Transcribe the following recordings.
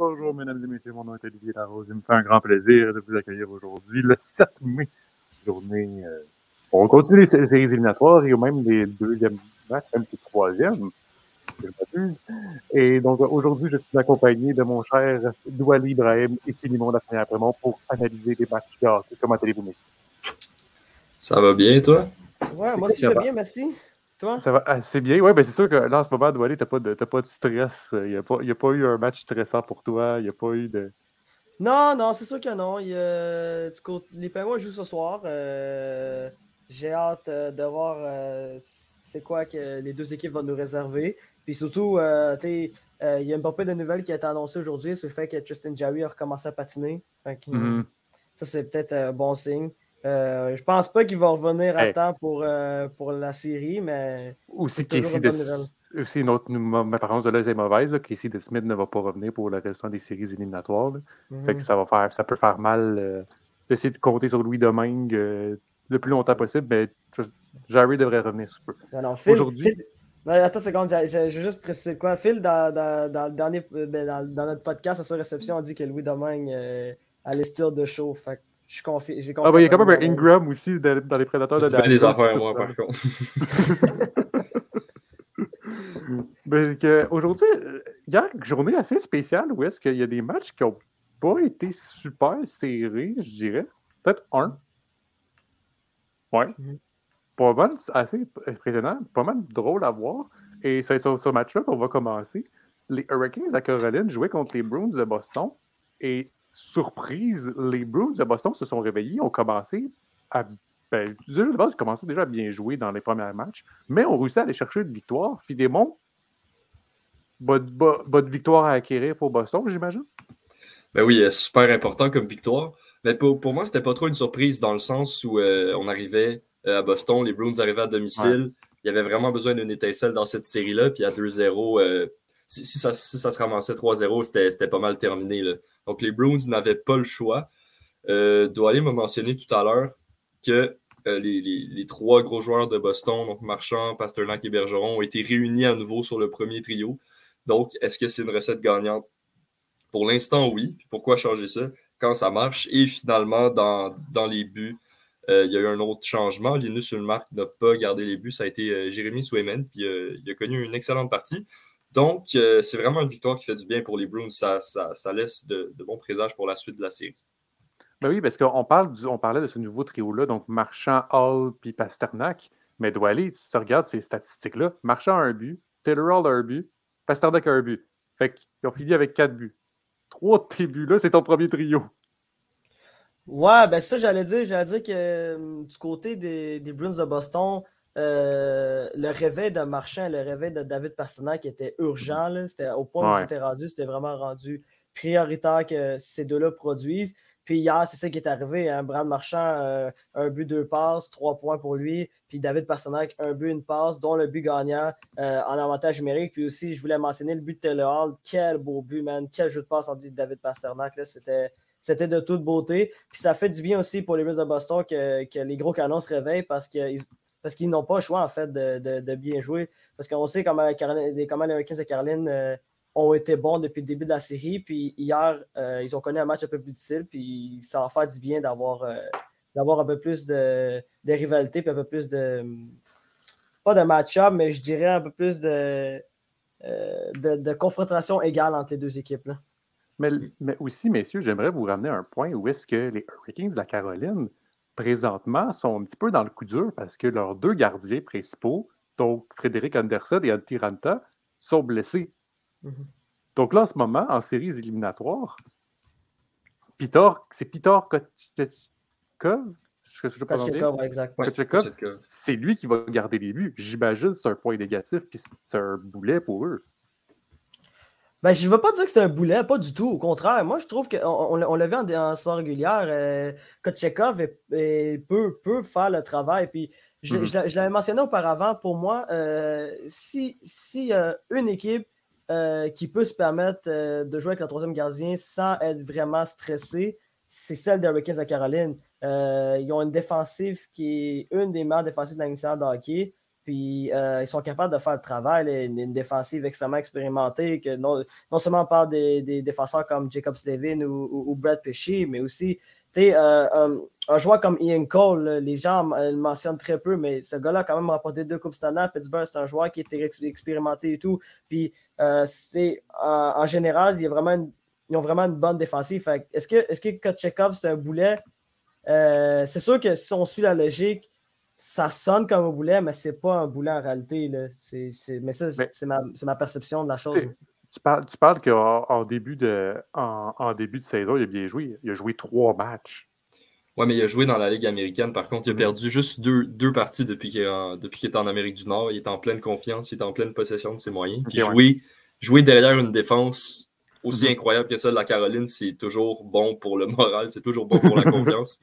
bonjour mesdames et messieurs, mon nom est Olivier Larose. Il me fait un grand plaisir de vous accueillir aujourd'hui, le 7 mai, journée. Euh, on continue les séries éliminatoires et même les deuxièmes matchs, même les troisièmes. Et donc aujourd'hui, je suis accompagné de mon cher Douali Ibrahim et Philimon Lafrenière Prémont pour analyser les matchs de hockey. Comment allez-vous, messieurs? Ça va bien, toi? Ouais, moi aussi, ça va bien, merci. Ça va assez bien. Oui, ben c'est sûr que là, en ce moment, Doualé, tu n'as pas, de, pas de stress. Il n'y a, pas, a pas eu un match stressant pour toi. Il n'y a pas eu de. Non, non, c'est sûr que non. Il, les Penguins jouent ce soir. Euh, j'ai hâte euh, de voir euh, c'est quoi que les deux équipes vont nous réserver. Puis surtout, il y a un peu de nouvelles qui a été annoncée aujourd'hui sur le fait que Tristan Jerry a recommencé à patiner. Mm-hmm. Ça, c'est peut-être un bon signe. Euh, je pense pas qu'il va revenir à temps pour, euh, pour la série, mais. Aussi, Casey de... aussi une autre, ma parole de là est mauvaise. Casey de Smith ne va pas revenir pour le restant des séries éliminatoires. Fait que mhm. ça va faire, ça peut faire mal euh, d'essayer de compter sur Louis Domingue le plus longtemps possible, mais Jerry devrait revenir sous peu. Aujourd'hui. Attends une seconde, je vais juste préciser quoi. Phil, dans, dans, dans, dernier, ben, dans, notre podcast à sa réception, on dit que Louis Domingue allait style de show. Fait je ah, bah, il y a quand même un Ingram aussi dans les prédateurs de Dallas. des affaires, moi, par contre. Aujourd'hui, il y a une journée assez spéciale où est-ce qu'il y a des matchs qui n'ont pas été super serrés, je dirais. Peut-être un. Ouais. Mm-hmm. Pas mal, assez impressionnant, pas mal drôle à voir. Et c'est sur ce match-là qu'on va commencer. Les Hurricanes à Caroline jouaient contre les Bruins de Boston. Et surprise, les Bruins de Boston se sont réveillés, ont commencé à. Ben, de base, ils commençaient déjà à bien jouer dans les premiers matchs, mais ont réussi à aller chercher une victoire. Fidémon, bonne, victoire à acquérir pour Boston, j'imagine? Ben oui, super important comme victoire. Mais pour, pour moi, c'était pas trop une surprise dans le sens où euh, on arrivait euh, à Boston, les Bruins arrivaient à domicile. Il y avait vraiment besoin d'une étincelle dans cette série-là. Puis à 2-0, si, ça, se ramassait 3-0, c'était pas mal terminé. Donc les Bruins n'avaient pas le choix. Euh, Doualé m'a mentionné tout à l'heure que euh, les, trois gros joueurs de Boston, donc Marchand, Pasternak et Bergeron, ont été réunis à nouveau sur le premier trio. Donc, est-ce que c'est une recette gagnante? Pour l'instant, oui. pourquoi changer ça? Quand ça marche? Et finalement, dans, les buts, euh, il y a eu un autre changement. Linus Ulmark n'a pas gardé les buts. Ça a été euh, Jérémy Swayman. Puis il a connu une excellente partie. Donc, euh, c'est vraiment une victoire qui fait du bien pour les Bruins. Ça, laisse de, bons présages pour la suite de la série. Ben oui, parce qu'on parle on parlait de ce nouveau trio-là, donc Marchand, Hall puis Pasternak. Mais aller, si tu regardes ces statistiques-là, Marchand a un but, Taylor Hall a un but, Pasternak a un but. Fait qu'ils ont fini avec quatre buts. Trois buts-là, c'est ton premier trio. Ouais, ben ça, j'allais dire. J'allais dire que euh, du côté des, des Bruins de Boston, euh, le réveil de Marchand, le réveil de David Pasternak était urgent. C'était au point où c'était rendu, c'était vraiment rendu prioritaire que ces deux-là produisent. Puis hier, c'est ça qui est arrivé. Hein. Brad Marchand, euh, un but, deux passes, trois points pour lui. Puis David Pasternak, un but, une passe, dont le but gagnant euh, en avantage numérique. Puis aussi, je voulais mentionner le but de Taylor Hall. Quel beau but, man. Quel jeu de passe entre David Pasternak. C'était de toute beauté. Puis ça fait du bien aussi pour les Bulls de Boston que, que les gros canons se réveillent parce qu'ils parce qu'ils n'ont pas le choix, en fait, de, bien jouer. Parce qu'on sait comment, comment les Hurricanes de Caroline euh, ont été bons depuis le début de la série. Puis hier, euh, ils ont connu un match un peu plus difficile. Puis ça va faire du bien d'avoir euh, d'avoir un peu plus de, rivalité, puis un peu plus de. Pas de match-up, mais je dirais un peu plus de, de, confrontation égale entre les deux équipes. Là. Mais, aussi, messieurs, j'aimerais vous ramener à un point où est-ce que les Hurricanes de la Caroline présentement, sont un petit peu dans le coup dur parce que leurs deux gardiens principaux, donc Frédéric Anderson et Antti Ranta, sont blessés. Mhm. Donc là, en ce moment, en séries éliminatoires, Pitor, c'est Pitor Kochetkov, c'est lui qui va garder les buts. J'imagine que c'est un point négatif, puis c'est un boulet pour eux. Ben, je ne veux pas dire que c'est un boulet, pas du tout. Au contraire, moi, je trouve qu'on on, on l'a vu en, en régulière. Euh, Kotchekov peut, peut, faire le travail. Puis, je, je, l'avais mentionné auparavant, pour moi, euh, si, si une équipe euh, qui peut se permettre euh, de jouer avec le troisième gardien sans être vraiment stressé, c'est celle des Hurricanes de Caroline. ils ont une défensive qui est une des meilleures défensives de la de hockey. Puis euh, ils sont capables de faire le travail, une, défensive extrêmement expérimentée, que non, non seulement on parle des, défenseurs comme Jacob Stevin ou, Brad Pesci, mais aussi euh, un, joueur comme Ian Cole, les gens le mentionnent très peu, mais ce gars-là a quand même rapporté deux Coupes Stanley à Pittsburgh. C'est un joueur qui était expérimenté et tout. Puis euh, c'est en, général, il y a vraiment ils ont vraiment une bonne défensive. Est-ce que, est-ce que c'est un boulet? c'est sûr que si on suit la logique, ça sonne comme un boulet, mais c'est pas un boulet en réalité. Là. mais ça, c'est ma, perception de la chose. Tu parles, tu parles qu'en début, de, en, début de saison, il a bien joué. Il a joué trois matchs. Oui, mais il a joué dans la Ligue américaine. Par contre, il a mm-hmm. perdu juste deux, deux parties depuis qu'il est, en Amérique du Nord. Il est en pleine confiance, il est en pleine possession de ses moyens. Puis jouer, derrière une défense aussi mm-hmm. incroyable que celle de la Caroline, c'est toujours bon pour le moral, c'est toujours bon pour la confiance.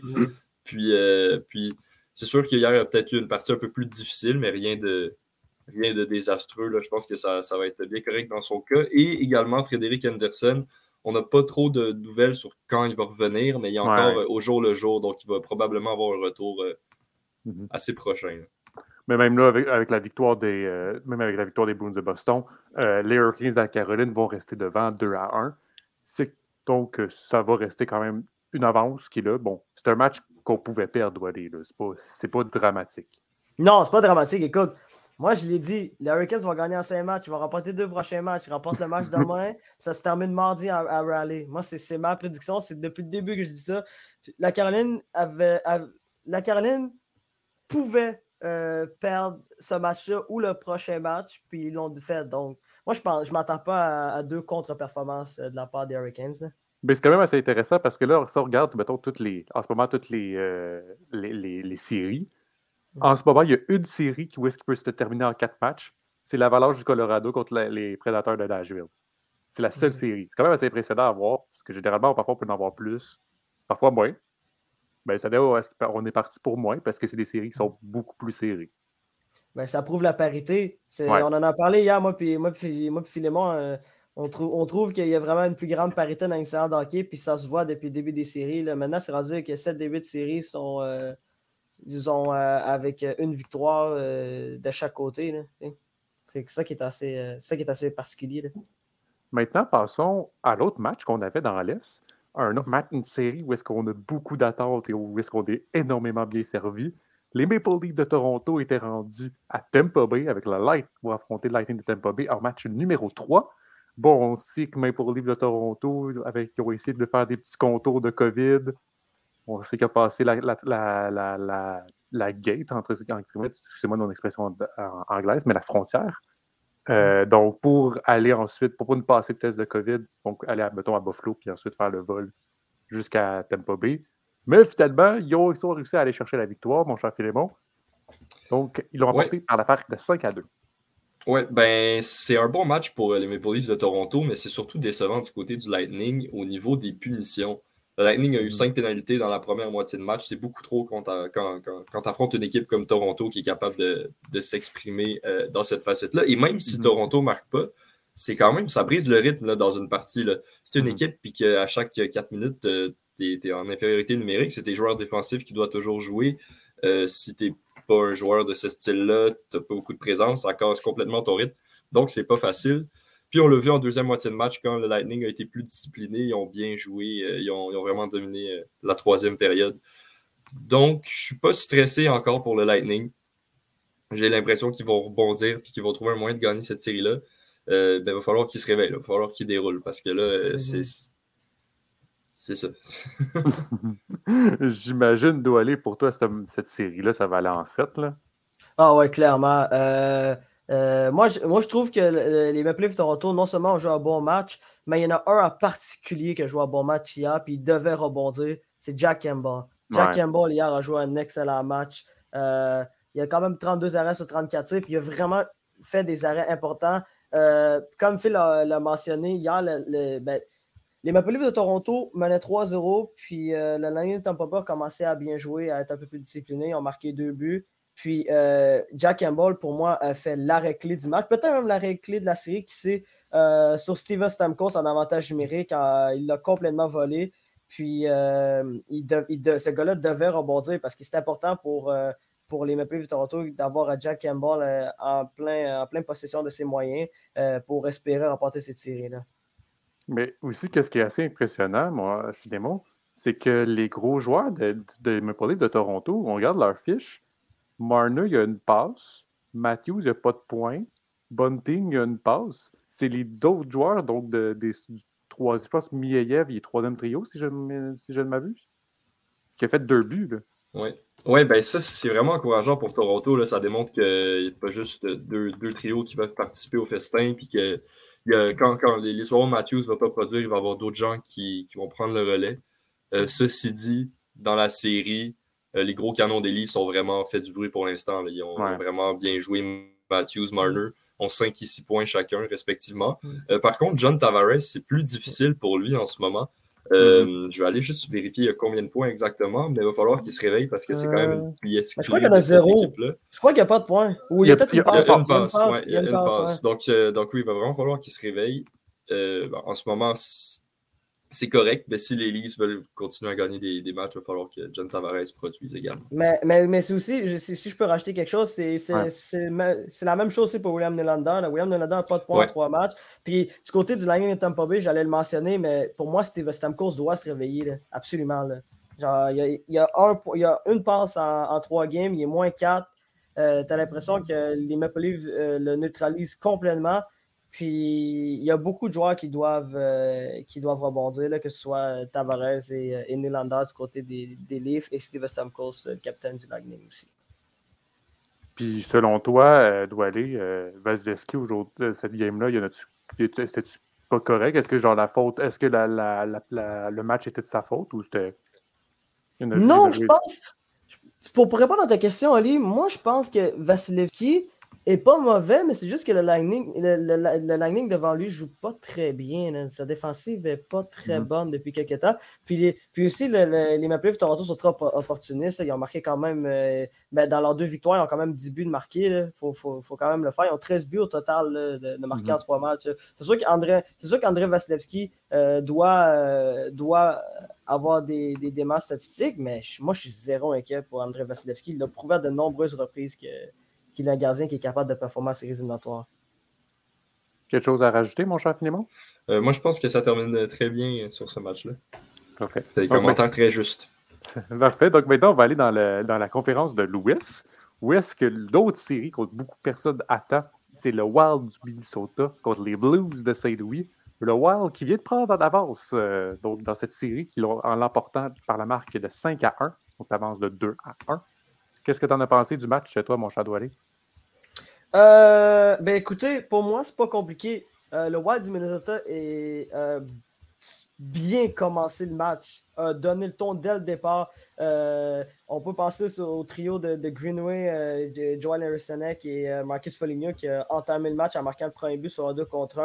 puis, euh, puis c'est sûr qu'hier, il y a peut-être eu une partie un peu plus difficile, mais rien de, rien de désastreux. Là. Je pense que ça, va être bien correct dans son cas. Et également, Frédéric Anderson, on n'a pas trop de nouvelles sur quand il va revenir, mais il est encore euh, au jour le jour, donc il va probablement avoir un retour euh, mm-hmm. assez prochain. Mais même là, avec, la victoire des euh, même avec la victoire des Bruins de Boston, les Hurricanes de la Caroline vont rester devant 2 à 1. Donc, ça va rester quand même une avance qui est là. Bon, c'est un match qu'on pouvait perdre, C'est pas, pas dramatique. Non, c'est pas dramatique. Écoute, moi, je l'ai dit, les Hurricanes vont gagner en cinq matchs. Ils vont remporter deux prochains matchs. Ils remportent le match demain. ça se termine mardi à, Raleigh. Moi, c'est ma prédiction. C'est depuis le début que je dis ça. La Caroline avait, la Caroline pouvait euh, perdre ce match-là ou le prochain match, puis ils l'ont fait. Donc, moi, je ne je m'attends pas à, deux contre-performances euh, de la part des Hurricanes. Mais c'est quand même assez intéressant parce que là, si on regarde, mettons, toutes les, en ce moment, toutes les, euh, les, séries. En ce moment, il y a une série qui, où est-ce qu'il peut se terminer en quatre matchs. C'est l'Avalanche du Colorado contre les Prédateurs de Nashville. C'est la seule série. C'est quand même assez impressionnant à voir, parce que généralement, parfois, on peut en avoir plus, parfois moins. Ben, ça on est parti pour moins, parce que c'est des séries qui sont beaucoup plus serrées. Ben, ça prouve la parité. On en a parlé hier, moi puis moi, moi, Philémon. Euh, on, trouve qu'il y a vraiment une plus grande parité dans l'extérieur d'hockey, puis ça se voit depuis le début des séries. Là. Maintenant, c'est rendu que 7 débuts de séries sont euh, disons, euh, avec une victoire euh, de chaque côté. C'est ça qui est assez, ça qui est assez particulier. Maintenant, passons à l'autre match qu'on avait dans l'Est. Un autre match, une série où est-ce qu'on a beaucoup d'attentes et où est-ce qu'on est énormément bien servi. Les Maple Leafs de Toronto étaient rendus à Tampa Bay avec la Light pour affronter le Lightning de Tampa Bay en match numéro 3. Bon, on sait que même pour le livre de Toronto, avec, ils ont essayé de faire des petits contours de COVID. On sait qu'il a passé la, la, la, gate, entre excusez-moi mon expression anglaise, mais la frontière. Euh, donc, pour aller ensuite, pour pas nous passer le test de COVID, donc aller, à, mettons, à Buffalo, puis ensuite faire le vol jusqu'à Tampa Bay. Mais finalement, ils ont, réussi à aller chercher la victoire, mon cher Philémon. Donc, ils l'ont remporté par la part de 5 à 2. Oui, ben c'est un bon match pour euh, les Maple Leafs de Toronto, mais c'est surtout décevant du côté du Lightning au niveau des punitions. Le Lightning a eu mm. cinq pénalités dans la première moitié de match. C'est beaucoup trop quand tu affrontes une équipe comme Toronto qui est capable de, s'exprimer euh, dans cette facette-là. Et même si mm-hmm. Toronto ne marque pas, c'est quand même, ça brise le rythme dans une partie. C'est une mm-hmm. équipe, puis qu'à chaque quatre minutes, euh, tu es, en infériorité numérique, c'est tes joueurs défensifs qui doivent toujours jouer. si tu pas un joueur de ce style-là, tu n'as pas beaucoup de présence, ça casse complètement ton rythme. Donc, c'est pas facile. Puis on l'a vu en deuxième moitié de match quand le Lightning a été plus discipliné, ils ont bien joué, euh, ils ont, vraiment dominé euh, la troisième période. Donc, je ne suis pas stressé encore pour le Lightning. J'ai l'impression qu'ils vont rebondir et qu'ils vont trouver un moyen de gagner cette série-là. Euh, ben, il va falloir qu'ils se réveillent, il va falloir qu'ils déroulent parce que là, mm-hmm. c'est c'est ça. J'imagine d'où aller pour toi cette, série-là, ça va aller en 7. Là. Ah ouais, clairement. Euh, euh, moi, je, moi, je trouve que les Maple Leafs Toronto, non seulement ont joué un bon match, mais il y en a un en particulier qui a joué un bon match hier, puis il devait rebondir. C'est Jack Campbell. Jack Campbell, hier, a joué un excellent match. Euh, il a quand même 32 arrêts sur 34 tirs, puis il a vraiment fait des arrêts importants. comme Phil l'a mentionné hier, ben, les Maple Leafs de Toronto menaient 3-0, puis le Lightning de Tampa Bay a commencé à bien jouer, à être un peu plus discipliné. Ils ont marqué deux buts. Puis Jack Campbell, pour moi, a fait l'arrêt clé du match, peut-être même l'arrêt clé de la série, qui c'est sur Steven Stamkos en avantage numérique. il l'a complètement volé. Puis euh, il ce gars-là devait rebondir parce que c'est important pour, euh, pour les Maple Leafs de Toronto d'avoir Jack Campbell euh, en, plein, en pleine possession de ses moyens pour espérer remporter cette série-là. Mais aussi, qu'est-ce qui est assez impressionnant, moi, mots, c'est que les gros joueurs de, de Maple Leafs de Toronto, on regarde leur fiche, Marner, il y a une passe, Matthews, il n'y a pas de points, Bunting, il y a une passe. C'est les d'autres joueurs, donc de, des, trois, je pense Mieyev, troisième trio, si je, ne m'abuse, qui a fait deux buts. Oui. Ouais, ben ça, c'est vraiment encourageant pour Toronto. Là. Ça démontre qu'il n'y a pas juste deux, deux, trios qui peuvent participer au festin, puis que quand, quand les, les Matthews ne va pas produire, il va y avoir d'autres gens qui, vont prendre le relais. Euh, ceci dit, dans la série, les gros canons d'Élie sont vraiment fait du bruit pour l'instant. Ils ont vraiment bien joué Matthews, Marner ont 5 et 6 points chacun, respectivement. Euh, par contre, John Tavares, c'est plus difficile pour lui en ce moment. Euh, mm. Je vais aller juste vérifier combien de points exactement, mais il va falloir qu'il se réveille parce que c'est quand même une pièce. Je crois qu'il y en a zéro. Je crois qu'il n'y a pas de points. Ou il y a peut-être une passe. Il y a une passe. Donc, euh, donc, oui, il va vraiment falloir qu'il se réveille. en ce moment, c'est correct, mais si les Leafs veulent continuer à gagner des, des, matchs, il va falloir que John Tavares produise également. Mais, mais, mais c'est aussi, si je peux rajouter quelque chose, c'est la même chose aussi pour William Nylander. William Nylander n'a pas de points en trois matchs. Puis du côté du Lightning de Tampa Bay, j'allais le mentionner, mais pour moi, Steve Stamkos doit se réveiller, absolument. Genre, il y, a, un, il y a une passe en, trois games, il est moins quatre. Euh, tu as l'impression que les Maple Leafs euh, le neutralisent complètement. Puis il y a beaucoup de joueurs qui doivent, euh, qui doivent rebondir, là, que ce soit Tavares et, euh, et Nylander du côté des, des Leafs et Steve Stamkos, euh, le capitaine du Lightning aussi. Puis selon toi, doit aller Vasilevski aujourd'hui, cette game-là, c'était pas correct? Est-ce que genre la faute, est-ce que la, la, la, le match était de sa faute ou c'était. Non, je pense. Pour, pour, répondre à ta question, Ali, moi je pense que Vasilevski, est pas mauvais, mais c'est juste que le Lightning, le, Lightning devant lui joue pas très bien. Sa défensive est pas très mm-hmm. bonne depuis quelques temps. Puis, puis aussi, les Maple Leafs de Toronto sont trop opportunistes. Ils ont marqué quand même, euh, ben, dans leurs deux victoires, ils ont quand même 10 buts de marquer. Il faut, faut, faut, quand même le faire. Ils ont 13 buts au total de, de, marquer en mm-hmm. trois matchs. C'est sûr qu'André Vasilevski euh, doit, euh, doit avoir des, des démarches statistiques, mais moi, je suis zéro inquiet pour André Vasilevski. Il l'a prouvé à de nombreuses reprises que qu'il a un gardien qui est capable de performer à ses éliminatoires. Quelque chose à rajouter, mon cher Finemon? Euh, moi, je pense que ça termine très bien sur ce match-là. Parfait. C'est des commentaires très justes. Parfait. Donc maintenant, on va aller dans, dans la conférence de Louis, où est-ce que l'autre série contre beaucoup de personnes attend, c'est le Wild du Minnesota contre les Blues de Saint-Louis. Le Wild qui vient de prendre en avance euh, donc, dans cette série en l'emportant par la marque de 5 à 1. Donc, avance de 2 à 1. Qu'est-ce que tu en as pensé du match chez toi, mon chat euh, ben écoutez, pour moi, c'est pas compliqué. Euh, le Wild du Minnesota est euh, bien commencé le match, a donné le ton dès le départ. on peut penser au trio de, Greenway, Joel Harrisonek et Marcus Foligno qui a entamé le match en marquant le premier but sur un 2 contre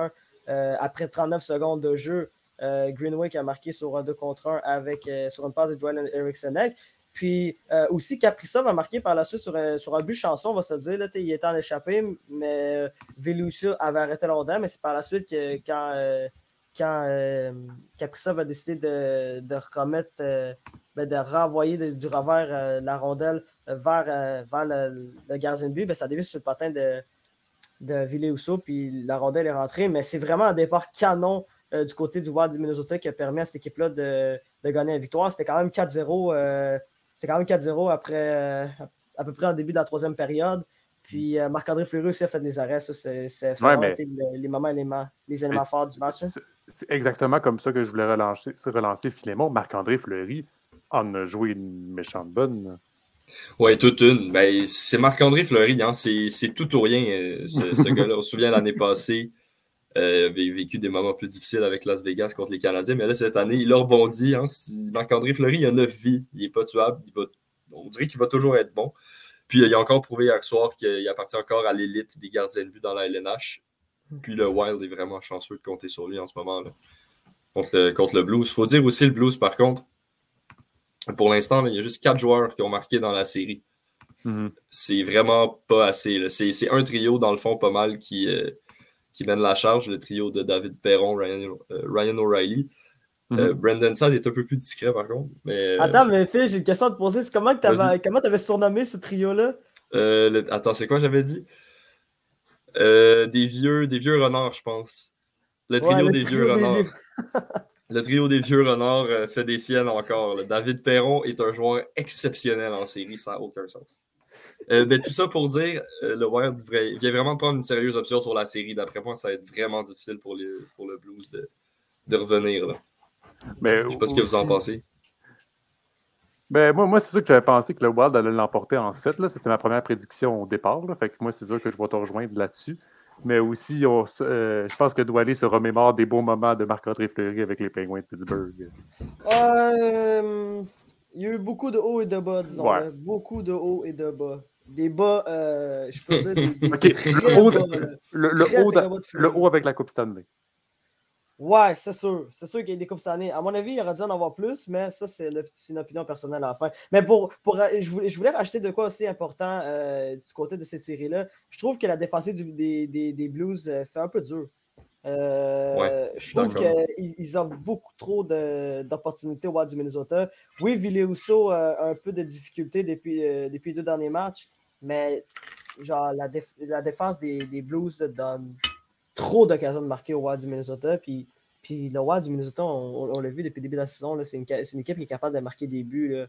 1 après 39 secondes de jeu. Greenway qui a marqué sur un 2 contre 1 avec, sur une passe de Joel Harrisonek. Puis euh, aussi, Caprissa va marquer par la suite sur, un, sur un but chanson, on va se dire. Là, il était en échappé, mais euh, Velucia avait arrêté longtemps, mais c'est par la suite que quand, euh, quand Caprissa va décider de, de remettre, ben, de renvoyer du revers la rondelle vers, vers le, gardien de but, ben, ça dévie sur le patin de, de puis la rondelle est rentrée. Mais c'est vraiment un départ canon du côté du Wild du Minnesota qui a permis à cette équipe-là de, de, gagner la victoire. C'était quand même 4-0 c'est quand même 4-0 après euh, à peu près en début de la troisième période. Puis euh, Marc-André Fleury aussi a fait des arrêts. Ça, c'est, vraiment les moments, éléments, les éléments forts du match. C'est, exactement comme ça que je voulais relancer, relancer Philémon. Marc-André Fleury en a joué une méchante bonne. Oui, toute une. Ben, c'est Marc-André Fleury, hein. c'est, tout ou rien, euh, ce, ce gars-là. On se souvient l'année passée, euh, avait vécu des moments plus difficiles avec Las Vegas contre les Canadiens. Mais là, cette année, il a rebondi. Hein. Marc-André Fleury, il a 9 vies. Il n'est pas tuable. on dirait qu'il va toujours être bon. Puis il a encore prouvé hier soir qu'il appartient encore à l'élite des gardiens de but dans la LNH. Puis le Wild est vraiment chanceux de compter sur lui en ce moment. Là. Contre, le, contre le Blues. Il faut dire aussi le Blues, par contre, pour l'instant, il y a juste quatre joueurs qui ont marqué dans la série. Mhm. C'est vraiment pas assez. C'est un trio, dans le fond, pas mal qui, euh, qui mène la charge, le trio de David Perron, Ryan, euh, Ryan O'Reilly. Mhm. Euh, Brendan Saad est un peu plus discret, par contre. Mais, Attends, mais Phil, j'ai une question à te poser. Comment tu avais, surnommé ce trio-là? attends, c'est quoi j'avais dit? des, vieux, des vieux renards, je pense. Le trio des vieux renards. le trio des vieux renards fait des siennes encore. David Perron est un joueur exceptionnel en série, ça n'a aucun sens. Euh, ben, tout ça pour dire, euh, le Wild vient vraiment de prendre une sérieuse option sur la série. D'après moi, ça va être vraiment difficile pour, les, pour le Blues de, de revenir. Là. Mais Je sais pas ce que vous en pensez. Ben, moi, moi c'est sûr que j'avais pensé que le Wild allait l'emporter en 7. C'était ma première prédiction au départ. Fait que moi, c'est sûr que je vais te rejoindre là-dessus. Mais aussi, on, euh, je pense que Doualé se remémore des beaux moments de Marc-André Fleury avec les Penguins de Pittsburgh. Euh, il y a eu beaucoup de hauts et de bas, disons. Beaucoup de hauts et de bas. Des bas, euh, je peux dire des, des le, haut, le, haut le, haut avec la Coupe Stanley. Ouais, c'est sûr. C'est sûr qu'il y a des coupes Stanley. À mon avis, il aurait dû en avoir plus, mais ça, c'est une opinion personnelle à la fin. Mais pour, pour euh, je, voulais, je voulais rajouter de quoi aussi important euh, du côté de cette série-là. Je trouve que la défensive des, des, des, Blues fait un peu dur. Euh, je trouve qu'ils ont beaucoup trop d'opportunités au du Minnesota. Oui, Villéusso a un peu de difficultés depuis, euh, depuis les deux derniers matchs, mais genre la, la défense des, des, Blues donne trop d'occasions de marquer au Wild du Minnesota. Puis, puis le Wild du Minnesota, on, l'a vu depuis le début de la saison, c'est une, une, équipe qui est capable de marquer des buts. Là.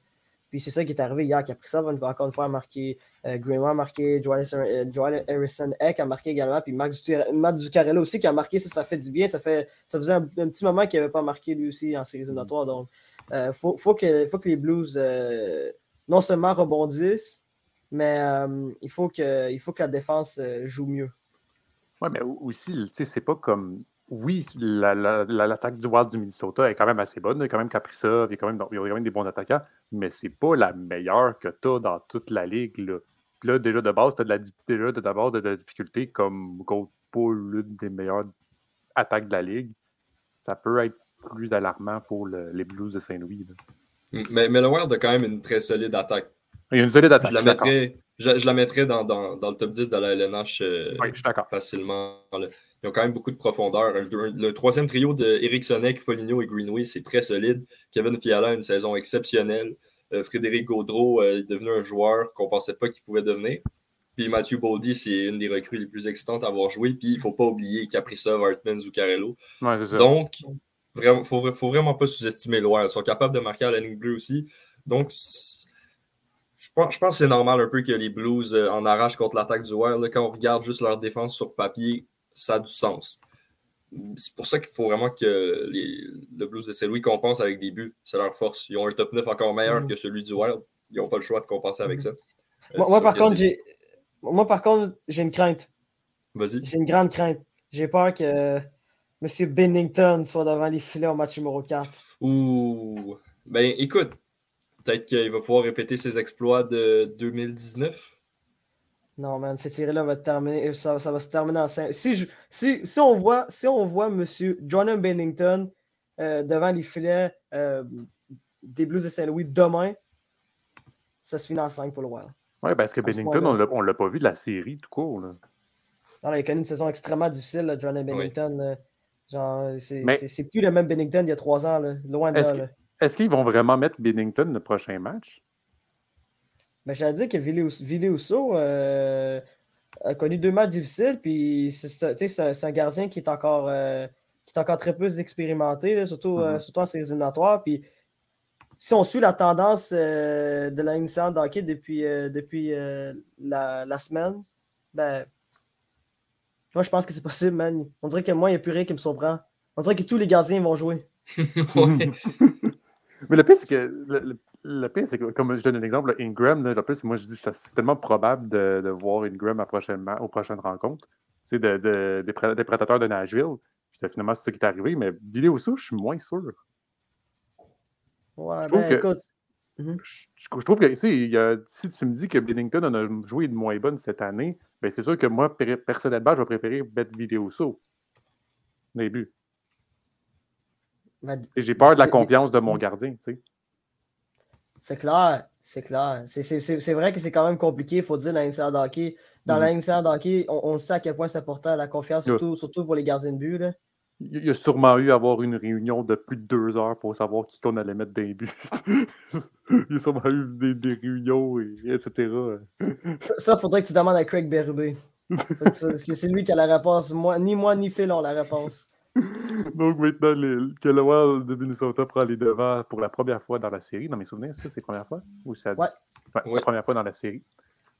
Puis c'est ça qui est arrivé hier, ça va encore une fois marquer. Euh, Greenway a marqué, Joel, euh, Harrison Eck a marqué également, puis Max, Matt Zuccarello aussi qui a marqué, ça, ça fait du bien. Ça, fait, ça faisait un, petit moment qu'il n'avait pas marqué lui aussi en séries éliminatoires. Donc, il euh, faut, faut, que, faut que les Blues euh, non seulement rebondissent, mais il, faut que, il faut que la défense joue mieux. Oui, mais aussi, c'est pas comme oui, l'attaque du Wild du Minnesota est quand même assez bonne. Il y a quand même Kaprizov, il y a quand même, il y a quand même des bons attaquants, mais c'est pas la meilleure que tu as dans toute la ligue. Là, là déjà de base, tu as de la, déjà de, de la difficulté comme pas l'une des meilleures attaques de la ligue. Ça peut être plus alarmant pour les Blues de Saint-Louis. Mais, mais le Wild a quand même une très solide attaque. Il y a une solide attaque. Je la mettrais, je, la mettrais dans, dans, dans, le top 10 de la LNH euh, facilement. Ils ont quand même beaucoup de profondeur. Le, troisième trio de Eric Sonek, Foligno et Greenway, c'est très solide. Kevin Fiala a une saison exceptionnelle. Euh, Frédéric Gaudreau euh, est devenu un joueur qu'on ne pensait pas qu'il pouvait devenir. Puis Mathieu Boldy, c'est une des recrues les plus excitantes à avoir joué. Puis il ne faut pas oublier Kaprizov, Hartman, Zuccarello. Donc, il ne faut, faut, vraiment pas sous-estimer loin. Ils sont capables de marquer à la ligne bleue aussi. Donc, je pense, que c'est normal un peu que les Blues euh, en arrachent contre l'attaque du Wild. Quand on regarde juste leur défense sur papier, ça a du sens. C'est pour ça qu'il faut vraiment que les, le Blues de Saint-Louis compense avec des buts. C'est leur force. Ils ont un top 9 encore meilleur mm. que celui du Wild. Ils n'ont pas le choix de compenser avec mm. ça. Moi, par contre, j'ai... moi, par contre, j'ai une crainte. Vas-y. J'ai une grande crainte. J'ai peur que M. Bennington soit devant les filets au match numéro 4. Ouh. Ben, écoute, peut-être qu'il va pouvoir répéter ses exploits de 2019. Non, man, cette série-là va terminer. Ça, va se terminer en 5. Si, si, on voit, si on voit M. Jordan Bennington euh, devant les filets euh, des Blues de Saint-Louis demain, ça se finit en 5 pour le Wild. Oui, parce que Bennington, on ne l'a pas vu de la série tout court. Là. Non, il a connu une saison extrêmement difficile, là, Jordan Bennington. Genre, c'est plus le même Bennington il y a trois ans, là, loin de là. Est-ce qu'ils vont vraiment mettre Bennington le prochain match? Ben, J'allais dire que Villéusso euh, a connu deux matchs difficiles, puis c'est un gardien qui est encore, euh, qui est encore très peu expérimenté, surtout, euh, mm-hmm. surtout en séries éliminatoires. Puis si on suit la tendance de la initiale d'hockey depuis, depuis la, la, semaine, ben, moi je pense que c'est possible, man. On dirait que moi, il n'y a plus rien qui me surprend. On dirait que tous les gardiens vont jouer. Mais le pire, c'est que le pire, c'est que, comme je donne un exemple, Ingram, là, plus, moi je dis que c'est tellement probable de, de voir Ingram à prochainement, aux prochaines rencontres. Tu sais, de, de, des, des, prédateurs de Nashville. Puis finalement, c'est ça qui est arrivé. Mais Billy aussi, je suis moins sûr. Ouais, ben écoute, Mhm. je, trouve que si tu me dis que Bennington a joué de moins bonne cette année, ben c'est sûr que moi, personnellement, je vais préférer mettre vidéo au début. Ben, j'ai peur de la confiance de mon gardien, tu sais. C'est clair, c'est clair. C'est vrai que c'est quand même compliqué, il faut dire, dans l'NCA hockey. Dans mm -hmm. on, on, sait à quel point c'est important, la confiance, surtout, surtout pour les gardiens de but. Là. Il y a sûrement eu à avoir une réunion de plus de deux heures pour savoir qui qu'on allait mettre dans les buts. il y a sûrement eu des, des réunions, et, etc. Ça, il faudrait que tu demandes à Craig Berube. c'est lui qui a la réponse. Moi, ni moi ni Phil ont la réponse. Donc maintenant, que le Wild de Minnesota prend les devants pour la première fois dans la série. Dans mes souvenirs, ça, c'est la première fois? Ou ça... ouais. La première fois dans la série.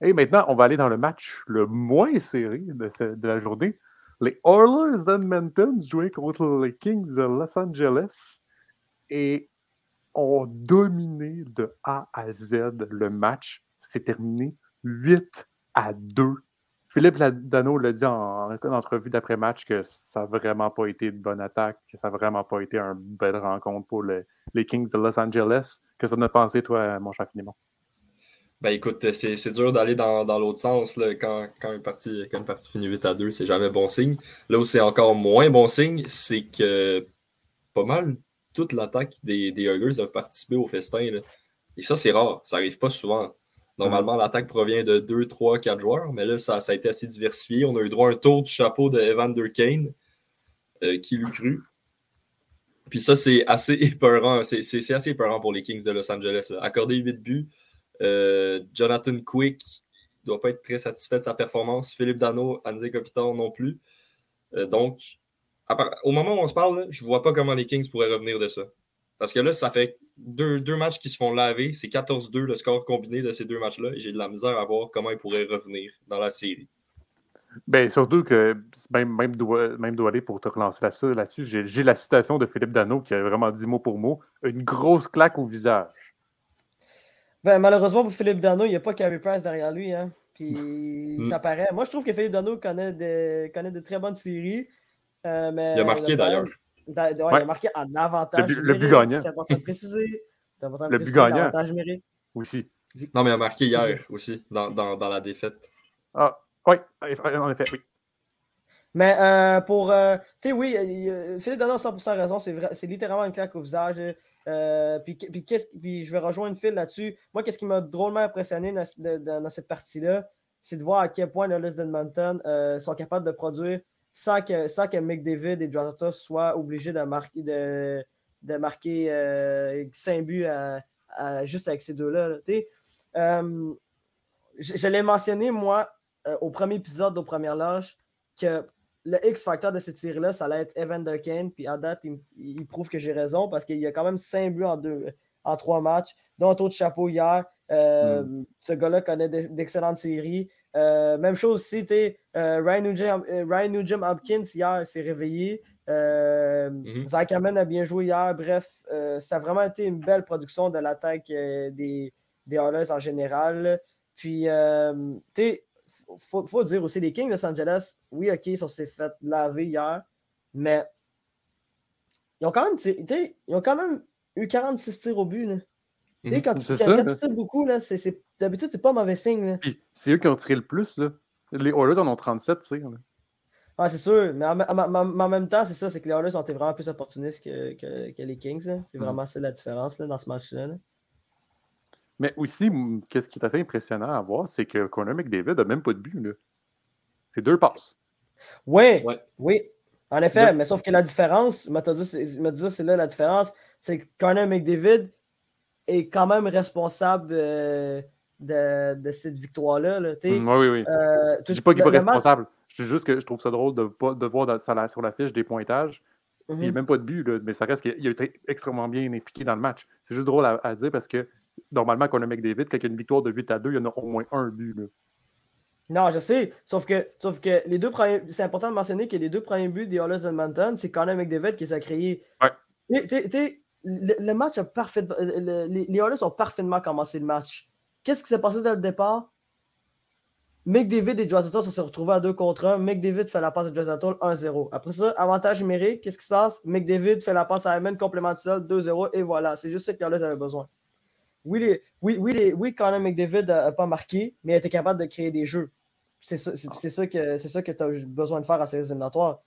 Et maintenant, on va aller dans le match le moins serré de, de la journée. Les Oilers d'Edmonton jouaient contre les Kings de Los Angeles et ont dominé de A à Z le match. C'est terminé 8 à 2 Philippe Dano l'a dit en, entrevue d'après-match que ça n'a vraiment pas été une bonne attaque, que ça n'a vraiment pas été une belle rencontre pour les Kings de Los Angeles. Que tu as pensé, toi, mon cher Finemon? Ben écoute, c'est dur d'aller dans, l'autre sens. quand, une partie, quand une partie finit 8 à 2, c'est jamais bon signe. Là où c'est encore moins bon signe, c'est que pas mal toute l'attaque des, des Huggers a participé au festin. Et ça, c'est rare. Ça n'arrive pas souvent. Normalement, l'attaque provient de 2, 3, 4 joueurs, mais là, ça, a été assez diversifié. On a eu droit à un tour du chapeau de Evander Kane, euh, qui l'eut cru. Puis ça, c'est assez épeurant. C'est assez épeurant pour les Kings de Los Angeles. Accordé 8 buts. Euh, Jonathan Quick ne doit pas être très satisfait de sa performance. Philippe Dano, Anze Kopitar non plus. Euh, donc, au moment où on se parle, je ne vois pas comment les Kings pourraient revenir de ça. Parce que là, ça fait deux, matchs qui se font laver. C'est 14-2 le score combiné de ces deux matchs-là. Et j'ai de la misère à voir comment ils pourraient revenir dans la série. Ben, surtout que même, même, même aller pour te relancer là-dessus, j'ai la citation de Philippe Dano qui a vraiment dit mot pour mot une grosse claque au visage. Ben, malheureusement pour Philippe Dano, il n'y a pas Carey Price derrière lui. Hein. Puis mm. ça paraît. Moi, je trouve que Philippe Dano connaît de, connaît de très bonnes séries. Euh, mais il a marqué d'ailleurs. Il a marqué en avantage. Le, but gagnant. C'est important de préciser. C'est important de le but gagnant. Aussi. Non, mais il a marqué hier aussi, dans, dans, dans la défaite. Ah, oui, en effet, oui. Mais euh, pour. Euh, tu sais, oui, Philippe donne 100% raison. C'est littéralement une claque au visage. Euh, puis, puis, puis, je vais rejoindre Phil là-dessus. Moi, qu'est-ce qui m'a drôlement impressionné dans, dans, cette partie-là, c'est de voir à quel point le List d'Edmonton sont capables de produire sans que, sans que McDavid et Jonathan soient obligés de marquer, de, de marquer 5 euh, buts juste avec ces deux-là. Euh, je, l'ai mentionné, moi, euh, au premier épisode, aux premières loges, que le X-factor de cette série-là, ça allait être Evan Kane. Puis à date, il, prouve que j'ai raison parce qu'il y a quand même 5 buts en, deux, en trois matchs, dont un tour de chapeau hier. Euh, hmm. Ce gars-là connaît d'excellentes séries. Euh, même chose aussi, euh, Ryan, Nugent, Ryan Hopkins hier s'est réveillé. Mm Zach Hammond a bien joué hier. Bref, ça a vraiment été une belle production de l'attaque des, des en général. Puis, il faut, faut, dire aussi, les Kings de Los Angeles, oui, ok, ils s'est fait laver hier, mais ils ont quand même, ils ont quand même eu 46 tirs au but. Là. Mhm. Quand, tu, tires beaucoup, là, d'habitude, c'est pas mauvais signe. C'est eux qui ont tiré le plus. Là. Les Oilers en ont 37 tirs. Ah, c'est sûr. Mais en, même temps, c'est ça, c'est que les Oilers ont été vraiment plus opportunistes que, que, les Kings. C'est mhm. vraiment ça la différence là, dans ce match-là. Mais aussi, qu'est-ce qui est assez impressionnant à voir, c'est que Conor McDavid n'a même pas de but. C'est deux passes. Oui, oui. En effet, mais sauf que la différence, je me dit, c'est là la différence, c'est que Conor McDavid, est quand même responsable euh, de, de, cette victoire-là. Là, mm, oui, oui. Euh, je ne dis pas qu'il n'est pas responsable. Je dis juste que je trouve ça drôle de, de voir sur la fiche des pointages. Il n'y a même pas de but, là, mais ça reste qu'il a été extrêmement bien impliqué dans le match. C'est juste drôle à, dire parce que normalement, quand on a McDavid, quand il y a une victoire de 8 à 2, il y en a au moins un but. Là. Non, je sais. Sauf que, sauf que les deux premiers. C'est important de mentionner que les deux premiers buts des Oilers Edmonton, c'est Connor McDavid qui s'est créé. Ouais le, match a parfait. les, les ont parfaitement commencé le match. Qu'est-ce qui s'est passé dès le départ? McDavid et Drazatol se sont retrouvés à 2 contre 1. McDavid fait la passe à Drazatol 1-0. Après ça, avantage numérique, qu'est-ce qui se passe? McDavid fait la passe à Ayman, complément de sol 2-0 et voilà. C'est juste ça que les Oilers avaient besoin. oui, oui, oui, oui, Conor McDavid n'a pas marqué, mais il était capable de créer des jeux. C'est ça, ça, que, ça que tu as besoin de faire à ces éliminatoires.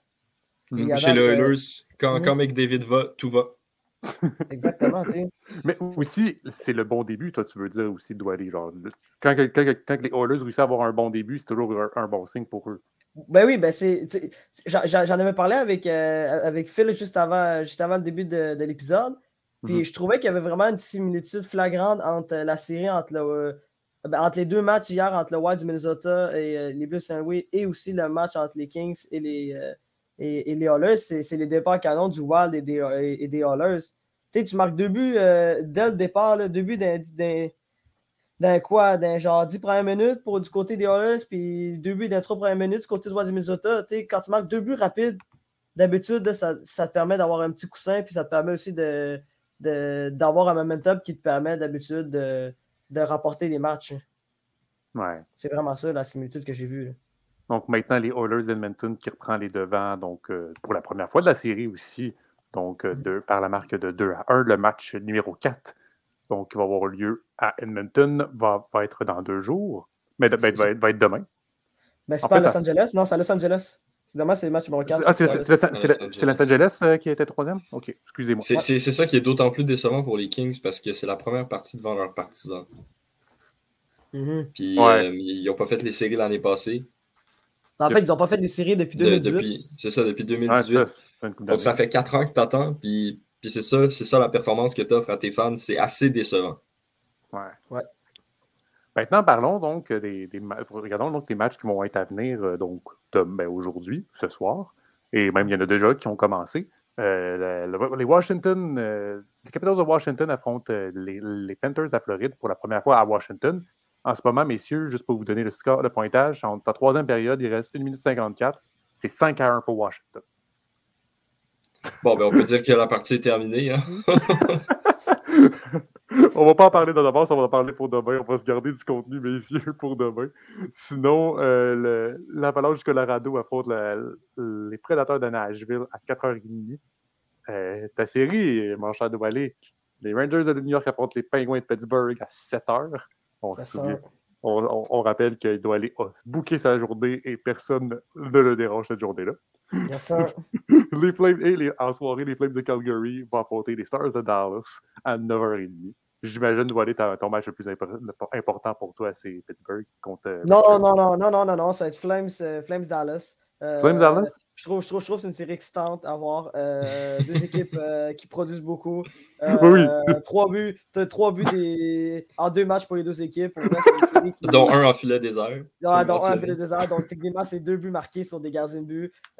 Mm-hmm. Chez les Oilers, quand, mm-hmm. quand McDavid va, tout va. Exactement, Mais aussi, c'est le bon début, toi, tu veux dire aussi, doit Genre, quand, quand, quand, les Oilers réussissent à avoir un bon début, c'est toujours un, bon signe pour eux. Ben oui, ben c'est. J'en avais parlé avec, euh, avec Phil juste avant, juste avant le début de, de l'épisode. Puis mm-hmm. je trouvais qu'il y avait vraiment une similitude flagrante entre la série, entre, le, euh, ben, entre les deux matchs hier, entre le Wild du Minnesota et euh, les Blues Saint-Louis, et aussi le match entre les Kings et les, et, les Hollers, c'est les départs canons du Wild et des, et, des Tu marques deux buts euh, dès le départ, deux buts d'un quoi, d'un genre 10 premières minutes pour du côté des Hollers, puis deux buts d'un 3 premières minutes du côté du Wild du Minnesota. quand tu marques deux buts rapides, d'habitude, ça, ça, te permet d'avoir un petit coussin, puis ça te permet aussi d'avoir de, d'avoir un momentum qui te permet d'habitude de, de rapporter les matchs. Ouais. C'est vraiment ça la similitude que j'ai vue. Donc maintenant, les Oilers d'Edmonton qui reprend les devants donc, euh, pour la première fois de la série aussi, donc euh, mm-hmm. par la marque de 2 à 1. Le match numéro 4, donc, qui va avoir lieu à Edmonton, va, va être dans deux jours, mais ben, va, être, va, être, demain. Ben, c'est pas à Los Angeles? Non, c'est à Los Angeles. C'est demain, c'est le match numéro 4. Ah, c'est Los Angeles euh, qui a été troisième? OK, excusez-moi. C'est ça qui est d'autant plus décevant pour les Kings parce que c'est la première partie devant leurs partisans. Mm-hmm. Puis ils n'ont pas fait les séries l'année passée. En fait, ils n'ont pas fait des séries depuis 2018. C'est ça, depuis 2018. Donc, ça fait 4 ans que tu attends, puis, puis c'est ça, ça la performance que tu offres à tes fans. C'est assez décevant. Ouais. ouais. Maintenant, parlons donc des, des, regardons donc les matchs qui vont être à venir euh, donc ben, aujourd'hui, ce soir. Et même, il y en a déjà qui ont commencé. Euh, les Washington, euh, les Capitals de Washington affrontent les, les, Panthers de Floride pour la première fois à Washington. En ce moment, messieurs, juste pour vous donner le score, le pointage, en ta troisième période, il reste 1 minute 54. C'est 5 à 1 pour Washington. Bon, ben on peut dire que la partie est terminée. Hein? on va pas en parler d'avance, on va en parler pour demain. On va se garder du contenu, messieurs, pour demain. Sinon, euh, l'Avalanche du Colorado affronte les Prédateurs de Nashville à 4h30. Euh, ta série, mon cher de les Rangers de New York affrontent les Penguins de Pittsburgh à 7h. On, on, rappelle qu'il doit aller oh, bouquer sa journée et personne ne le dérange cette journée-là. les Flames, et les, en soirée, les Flames de Calgary vont affronter les Stars de Dallas à 9h30. J'imagine aller ton match le plus important pour toi, c'est Pittsburgh contre. Euh, non, non, non, non, non, non, non, ça va être Flames, euh, Flames Dallas. Euh, Dallas? Je trouve, je trouve, je trouve que c'est une série excitante à voir. Euh, deux équipes euh, qui produisent beaucoup. oui. Trois buts, trois buts des... en deux matchs pour les deux équipes. Dont un en filet désert. Dont un en filet désert. Donc, techniquement, c'est deux buts marqués sur des gardiens de but.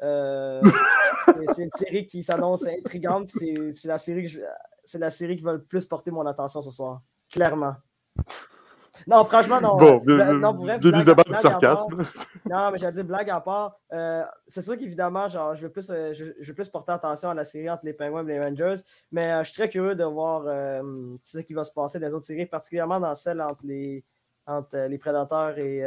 c'est une série qui s'annonce intrigante. C'est la série que c'est la série qui va le plus porter mon attention ce soir. Clairement. Non, franchement, non. Bon, non, bref, blague, sarcasme. non, mais j'ai dit blague à part. Euh, c'est sûr qu'évidemment, genre, je vais, plus, euh, je, je, plus porter attention à la série entre les Penguins et les Rangers, mais euh, je suis très curieux de voir ce qui va se passer dans les autres séries, particulièrement dans celle entre les, entre, les Prédateurs et,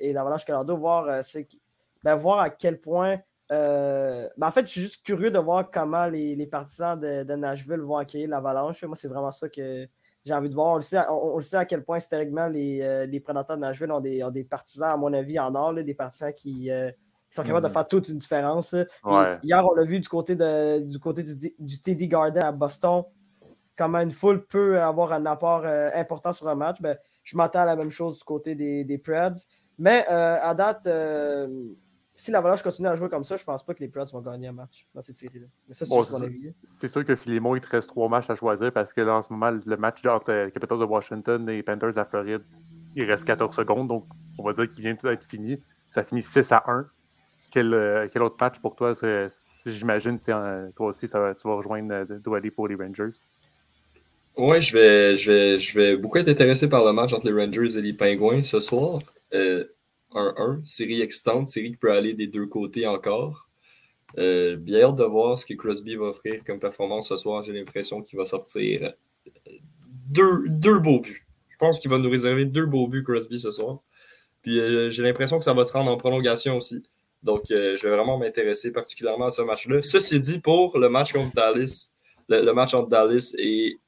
et l'Avalanche Colorado, voir, qui, ben, voir à quel point. Ben, en fait, je suis juste curieux de voir comment les, les partisans de, de, Nashville vont accueillir l'Avalanche. Moi, c'est vraiment ça que j'ai envie de voir. On le sait, on, sait à quel point historiquement les, euh, les prédateurs de Nashville ont des, ont des, partisans, à mon avis, en or, des partisans qui, euh, sont capables de mm. faire toute une différence. Hier, on l'a vu du côté, de, du, côté du, du TD Garden à Boston, comment une foule peut avoir un apport euh, important sur un match. Ben, je m'attends à la même chose du côté des, des Preds. Mais à date, si l'Avalanche continue à jouer comme ça, je pense pas que les Preds vont gagner un match dans cette série-là. Mais ça, c'est mon avis. C'est sûr que si les mots, il te reste trois matchs à choisir parce que là, en ce moment, le match entre les Capitals de Washington et les Panthers à Floride, il reste 14 secondes. Donc, on va dire qu'il vient tout d'être fini. Ça finit 6 à 1. Quel, euh, quel autre match pour toi? J'imagine que toi aussi, ça, tu vas rejoindre euh, aller pour les Rangers? Oui, je vais, je, vais, je vais beaucoup être intéressé par le match entre les Rangers et les Penguins ce soir. Euh, 1-1. Série excitante, série qui peut aller des deux côtés encore. Euh, bien hâte de voir ce que Crosby va offrir comme performance ce soir. J'ai l'impression qu'il va sortir euh, deux, deux beaux buts. Je pense qu'il va nous réserver deux beaux buts, Crosby, ce soir. Puis euh, j'ai l'impression que ça va se rendre en prolongation aussi. Donc, je vais vraiment m'intéresser particulièrement à ce match-là. Ceci dit, pour le match contre Dallas, le, match entre Dallas et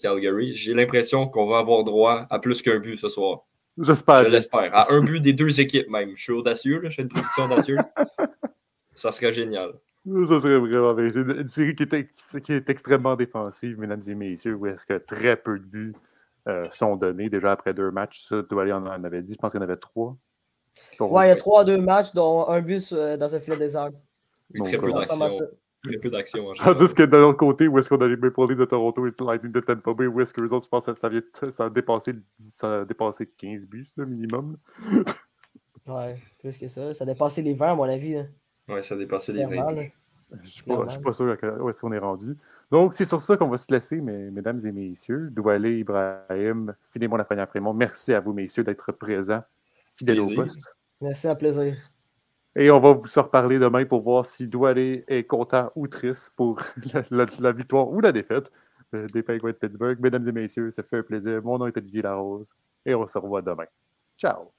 Calgary. J'ai l'impression qu'on va avoir droit à plus qu'un but ce soir. J'espère. Je l'espère. À un but des deux équipes même. Je suis audacieux, là. je fais une prédiction audacieuse. ça serait génial. Ça serait vraiment bien. C'est une série qui est, qui est, extrêmement défensive, mesdames et messieurs, où est-ce que très peu de buts euh, sont donnés déjà après deux matchs. Ça, Douali en avait dit. Je pense qu'il y en avait trois. ouais, il y a trois à deux matchs, dont un but euh, dans un filet des arts. Très peu d'action. Très peu d'action. Tandis que de l'autre côté, où est-ce qu'on a les Maple Leafs de Toronto et Lightning de Tampa Bay, où est-ce que les autres, je pense que ça, vient, ça, a dépassé, ça a dépassé 15 buts, le minimum. ouais, plus que ça. Ça a dépassé les 20, à mon avis. Hein. Ouais, ça a dépassé les 20. Je ne suis, suis, pas sûr où est-ce qu'on est rendu. Donc, c'est sur ça qu'on va se laisser, mes, mesdames et messieurs. Doualé, Ibrahim, Philémon Lafrenière-Prémont, merci à vous, messieurs, d'être présents, fidèles au poste. Merci, un plaisir. Et on va vous se reparler demain pour voir si Doualé est content ou triste pour la, victoire ou la défaite des Penguins de Pittsburgh. Mesdames et messieurs, ça fait un plaisir. Mon nom est Olivier Larose et on se revoit demain. Ciao!